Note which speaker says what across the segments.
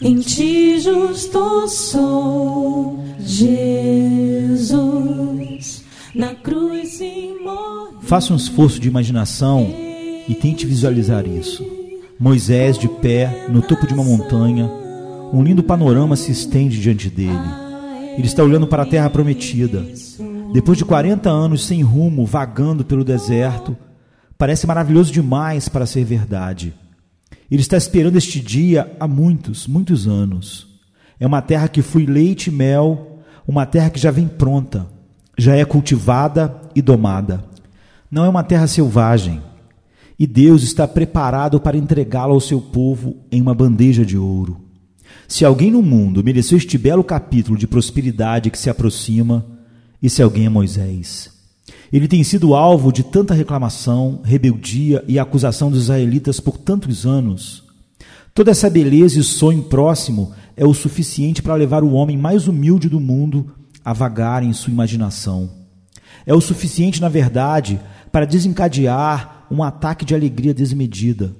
Speaker 1: Em ti justo sou, Jesus, na cruz se morre.
Speaker 2: Faça um esforço de imaginação e tente visualizar isso. Moisés de pé no topo de uma montanha, um lindo panorama se estende diante dele. Ele está olhando para a terra prometida. Depois de 40 anos sem rumo, vagando pelo deserto, parece maravilhoso demais para ser verdade. Ele está esperando este dia há muitos, muitos anos. É uma terra que flui leite e mel, uma terra que já vem pronta, já é cultivada e domada. Não é uma terra selvagem. E Deus está preparado para entregá-la ao seu povo em uma bandeja de ouro. Se alguém no mundo mereceu este belo capítulo de prosperidade que se aproxima, esse alguém é Moisés. Ele tem sido alvo de tanta reclamação, rebeldia e acusação dos israelitas por tantos anos. Toda essa beleza e sonho próximo é o suficiente para levar o homem mais humilde do mundo a vagar em sua imaginação. É o suficiente, na verdade, para desencadear um ataque de alegria desmedida.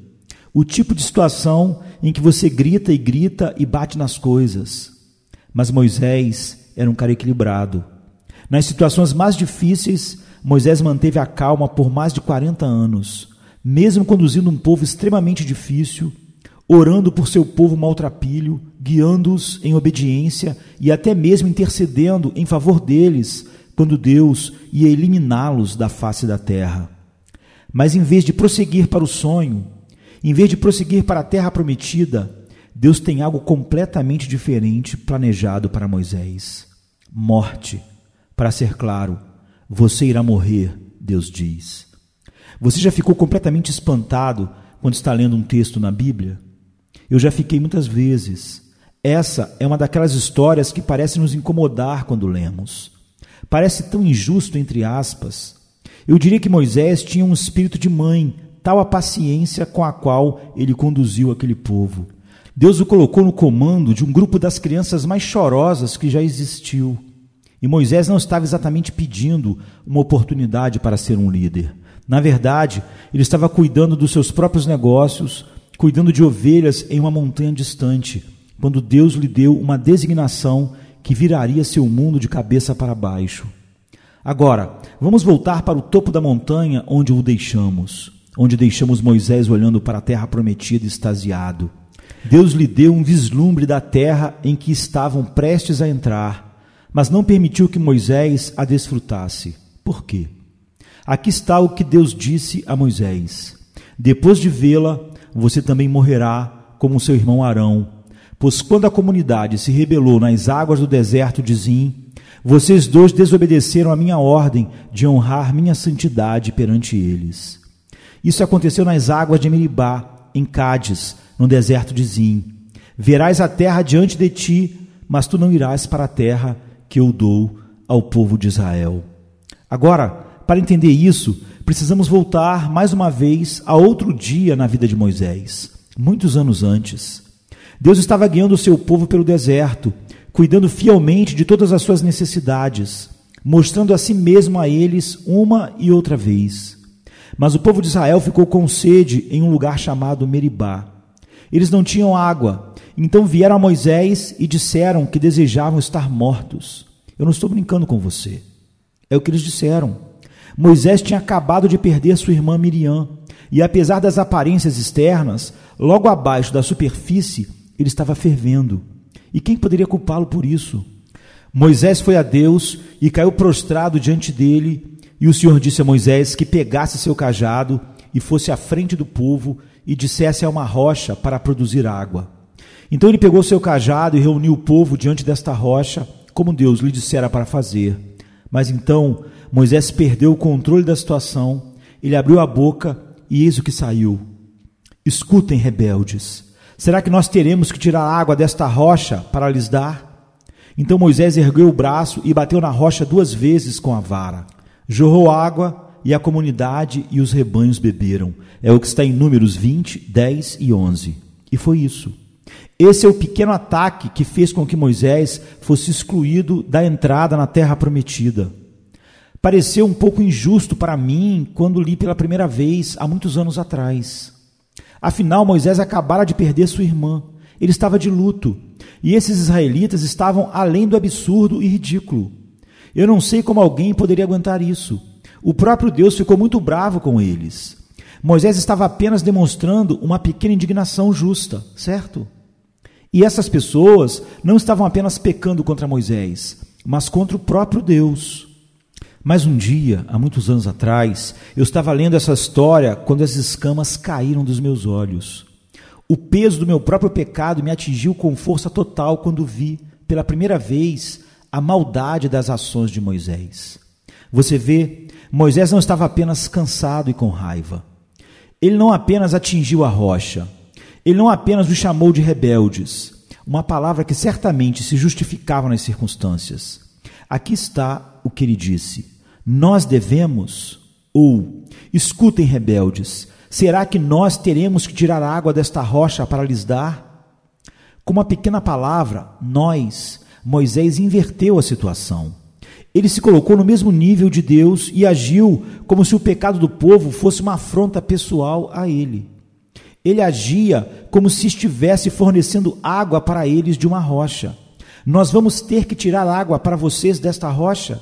Speaker 2: O tipo de situação em que você grita e grita e bate nas coisas. Mas Moisés era um cara equilibrado. Nas situações mais difíceis, Moisés manteve a calma por mais de 40 anos, mesmo conduzindo um povo extremamente difícil, orando por seu povo maltrapilho, guiando-os em obediência e até mesmo intercedendo em favor deles quando Deus ia eliminá-los da face da terra. Mas em vez de prosseguir para o sonho, em vez de prosseguir para a terra prometida, Deus tem algo completamente diferente planejado para Moisés: morte. Para ser claro, você irá morrer, Deus diz. Você já ficou completamente espantado quando está lendo um texto na Bíblia? Eu já fiquei muitas vezes. Essa é uma daquelas histórias que parece nos incomodar quando lemos. Parece tão injusto, entre aspas. Eu diria que Moisés tinha um espírito de mãe, tal a paciência com a qual ele conduziu aquele povo. Deus o colocou no comando de um grupo das crianças mais chorosas que já existiu. E Moisés não estava exatamente pedindo uma oportunidade para ser um líder. Na verdade, ele estava cuidando dos seus próprios negócios, cuidando de ovelhas em uma montanha distante, quando Deus lhe deu uma designação que viraria seu mundo de cabeça para baixo. Agora, vamos voltar para o topo da montanha onde o deixamos, onde deixamos Moisés olhando para a terra prometida extasiado. Deus lhe deu um vislumbre da terra em que estavam prestes a entrar mas não permitiu que Moisés a desfrutasse. Por quê? Aqui está o que Deus disse a Moisés: Depois de vê-la, você também morrerá como seu irmão Arão. Pois quando a comunidade se rebelou nas águas do deserto de Zim, vocês dois desobedeceram a minha ordem de honrar minha santidade perante eles. Isso aconteceu nas águas de Meribá, em Cádiz, no deserto de Zim. Verás a terra diante de ti, mas tu não irás para a terra que eu dou ao povo de Israel. Agora, para entender isso, precisamos voltar mais uma vez a outro dia na vida de Moisés, muitos anos antes. Deus estava guiando o seu povo pelo deserto, cuidando fielmente de todas as suas necessidades, mostrando a si mesmo a eles uma e outra vez. Mas o povo de Israel ficou com sede em um lugar chamado Meribá. Eles não tinham água então vieram a Moisés e disseram que desejavam estar mortos. Eu não estou brincando com você. É o que eles disseram. Moisés tinha acabado de perder sua irmã Miriam, e apesar das aparências externas, logo abaixo da superfície, ele estava fervendo. E quem poderia culpá-lo por isso? Moisés foi a Deus e caiu prostrado diante dele, e o Senhor disse a Moisés que pegasse seu cajado e fosse à frente do povo e dissesse a uma rocha para produzir água. Então ele pegou seu cajado e reuniu o povo diante desta rocha, como Deus lhe dissera para fazer. Mas então Moisés perdeu o controle da situação, ele abriu a boca e eis o que saiu. Escutem, rebeldes, será que nós teremos que tirar água desta rocha para lhes dar? Então Moisés ergueu o braço e bateu na rocha duas vezes com a vara. Jorrou água e a comunidade e os rebanhos beberam. É o que está em Números 20, 10 e 11. E foi isso. Esse é o pequeno ataque que fez com que Moisés fosse excluído da entrada na terra prometida. Pareceu um pouco injusto para mim quando li pela primeira vez há muitos anos atrás. Afinal, Moisés acabara de perder sua irmã. Ele estava de luto. E esses israelitas estavam além do absurdo e ridículo. Eu não sei como alguém poderia aguentar isso. O próprio Deus ficou muito bravo com eles. Moisés estava apenas demonstrando uma pequena indignação justa, certo? E essas pessoas não estavam apenas pecando contra Moisés, mas contra o próprio Deus. Mas um dia, há muitos anos atrás, eu estava lendo essa história quando as escamas caíram dos meus olhos. O peso do meu próprio pecado me atingiu com força total quando vi, pela primeira vez, a maldade das ações de Moisés. Você vê, Moisés não estava apenas cansado e com raiva. Ele não apenas atingiu a rocha, ele não apenas os chamou de rebeldes, uma palavra que certamente se justificava nas circunstâncias. Aqui está o que ele disse: Nós devemos, ou, escutem, rebeldes, Será que nós teremos que tirar água desta rocha para lhes dar? Com uma pequena palavra, nós, Moisés inverteu a situação. Ele se colocou no mesmo nível de Deus e agiu como se o pecado do povo fosse uma afronta pessoal a ele. Ele agia como se estivesse fornecendo água para eles de uma rocha. Nós vamos ter que tirar água para vocês desta rocha.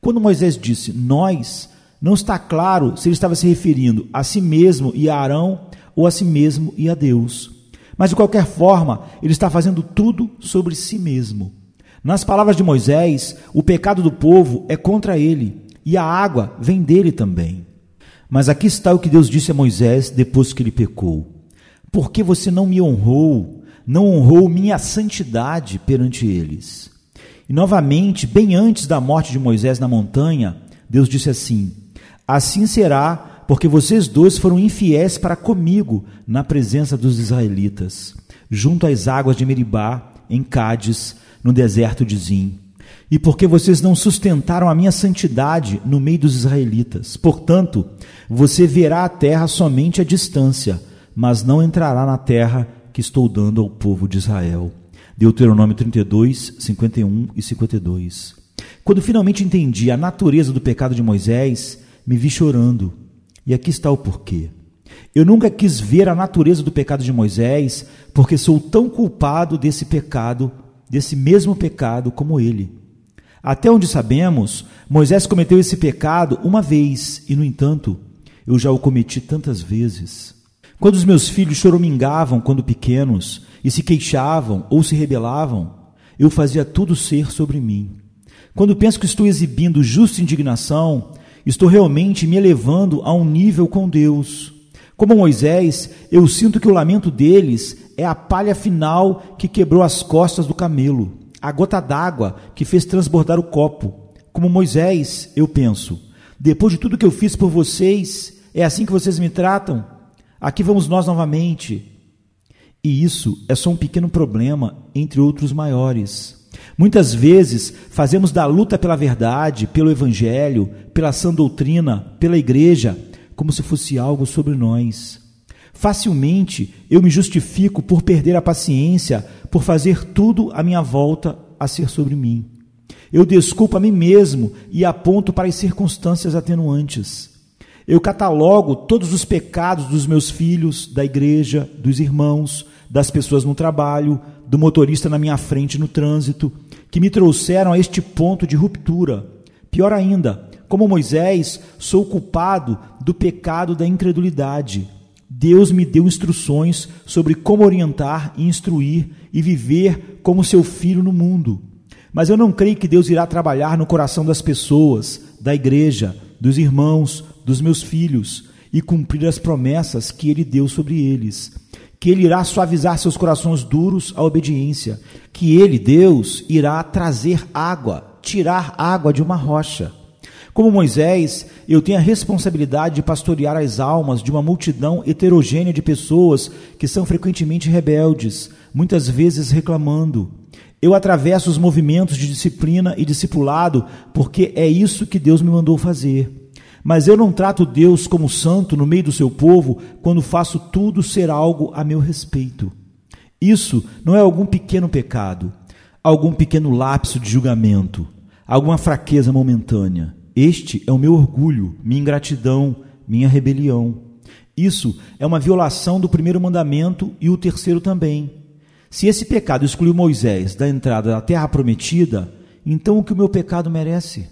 Speaker 2: Quando Moisés disse nós, não está claro se ele estava se referindo a si mesmo e a Arão ou a si mesmo e a Deus. Mas de qualquer forma, ele está fazendo tudo sobre si mesmo. Nas palavras de Moisés, o pecado do povo é contra ele e a água vem dele também. Mas aqui está o que Deus disse a Moisés depois que ele pecou: Porque você não me honrou, não honrou minha santidade perante eles. E novamente, bem antes da morte de Moisés na montanha, Deus disse assim: Assim será, porque vocês dois foram infiéis para comigo na presença dos israelitas, junto às águas de Meribá, em Cádiz, no deserto de Zim. E porque vocês não sustentaram a minha santidade no meio dos israelitas. Portanto, você verá a terra somente à distância, mas não entrará na terra que estou dando ao povo de Israel. Deuteronômio 32, 51 e 52. Quando finalmente entendi a natureza do pecado de Moisés, me vi chorando. E aqui está o porquê. Eu nunca quis ver a natureza do pecado de Moisés, porque sou tão culpado desse pecado, desse mesmo pecado como ele. Até onde sabemos, Moisés cometeu esse pecado uma vez, e no entanto, eu já o cometi tantas vezes. Quando os meus filhos choramingavam quando pequenos e se queixavam ou se rebelavam, eu fazia tudo ser sobre mim. Quando penso que estou exibindo justa indignação, Estou realmente me elevando a um nível com Deus. Como Moisés, eu sinto que o lamento deles é a palha final que quebrou as costas do camelo, a gota d'água que fez transbordar o copo. Como Moisés, eu penso: depois de tudo que eu fiz por vocês, é assim que vocês me tratam? Aqui vamos nós novamente. E isso é só um pequeno problema entre outros maiores. Muitas vezes fazemos da luta pela verdade, pelo evangelho, pela sã doutrina, pela igreja, como se fosse algo sobre nós. Facilmente eu me justifico por perder a paciência, por fazer tudo à minha volta a ser sobre mim. Eu desculpo a mim mesmo e aponto para as circunstâncias atenuantes. Eu catalogo todos os pecados dos meus filhos, da igreja, dos irmãos, das pessoas no trabalho, do motorista na minha frente no trânsito, que me trouxeram a este ponto de ruptura. Pior ainda, como Moisés, sou culpado do pecado da incredulidade. Deus me deu instruções sobre como orientar instruir e viver como seu filho no mundo. Mas eu não creio que Deus irá trabalhar no coração das pessoas, da igreja, dos irmãos, dos meus filhos e cumprir as promessas que ele deu sobre eles que ele irá suavizar seus corações duros à obediência, que ele, Deus, irá trazer água, tirar água de uma rocha. Como Moisés, eu tenho a responsabilidade de pastorear as almas de uma multidão heterogênea de pessoas que são frequentemente rebeldes, muitas vezes reclamando. Eu atravesso os movimentos de disciplina e discipulado porque é isso que Deus me mandou fazer. Mas eu não trato Deus como santo no meio do seu povo quando faço tudo ser algo a meu respeito. Isso não é algum pequeno pecado, algum pequeno lapso de julgamento, alguma fraqueza momentânea. Este é o meu orgulho, minha ingratidão, minha rebelião. Isso é uma violação do primeiro mandamento e o terceiro também. Se esse pecado excluiu Moisés da entrada da terra prometida, então o que o meu pecado merece?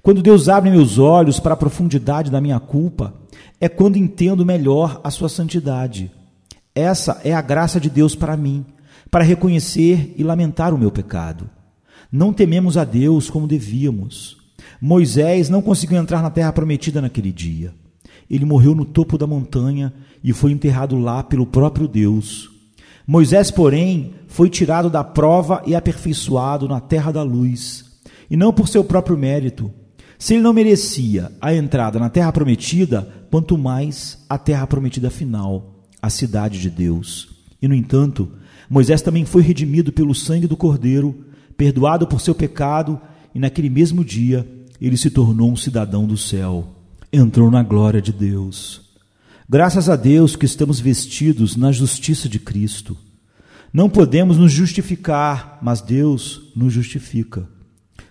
Speaker 2: Quando Deus abre meus olhos para a profundidade da minha culpa, é quando entendo melhor a sua santidade. Essa é a graça de Deus para mim, para reconhecer e lamentar o meu pecado. Não tememos a Deus como devíamos. Moisés não conseguiu entrar na terra prometida naquele dia. Ele morreu no topo da montanha e foi enterrado lá pelo próprio Deus. Moisés, porém, foi tirado da prova e aperfeiçoado na terra da luz, e não por seu próprio mérito. Se ele não merecia a entrada na terra prometida, quanto mais a terra prometida final, a cidade de Deus. E, no entanto, Moisés também foi redimido pelo sangue do Cordeiro, perdoado por seu pecado, e naquele mesmo dia ele se tornou um cidadão do céu. Entrou na glória de Deus. Graças a Deus que estamos vestidos na justiça de Cristo. Não podemos nos justificar, mas Deus nos justifica.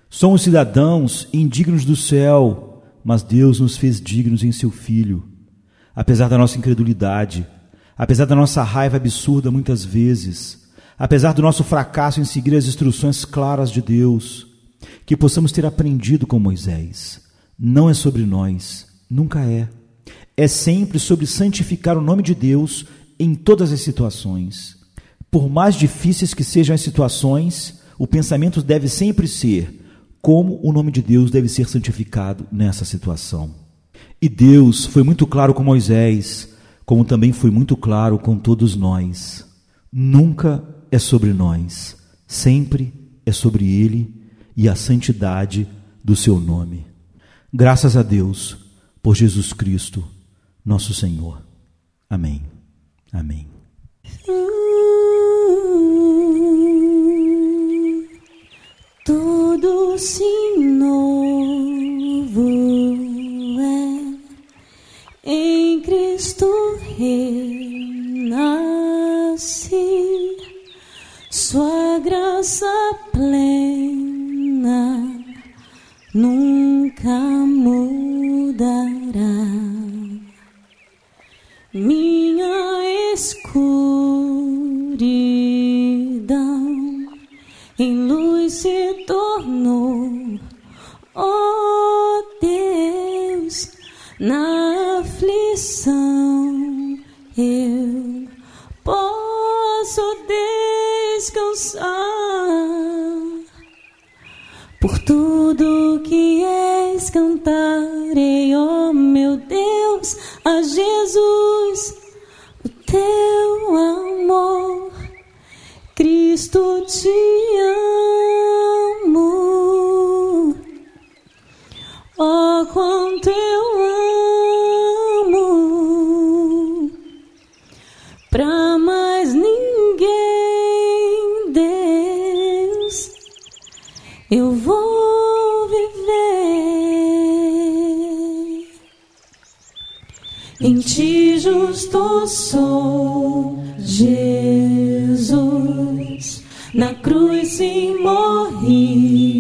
Speaker 2: Somos cidadãos indignos do céu, mas Deus nos fez dignos em seu Filho. Apesar da nossa incredulidade, apesar da nossa raiva absurda muitas vezes, apesar do nosso fracasso em seguir as instruções claras de Deus, que possamos ter aprendido com Moisés. Não é sobre nós, nunca é é sempre sobre santificar o nome de Deus em todas as situações. Por mais difíceis que sejam as situações, o pensamento deve sempre ser como o nome de Deus deve ser santificado nessa situação. E Deus foi muito claro com Moisés, como também foi muito claro com todos nós. Nunca é sobre nós, sempre é sobre Ele e a santidade do seu nome. Graças a Deus por Jesus Cristo nosso Senhor. Amém. Amém.
Speaker 1: Tudo se em luz se tornou, oh Deus, na aflição eu posso descansar. Por tudo que és cantarei, oh meu Deus, a Jesus teu amor, Cristo te em ti justo sou, Jesus. Na cruz sim morri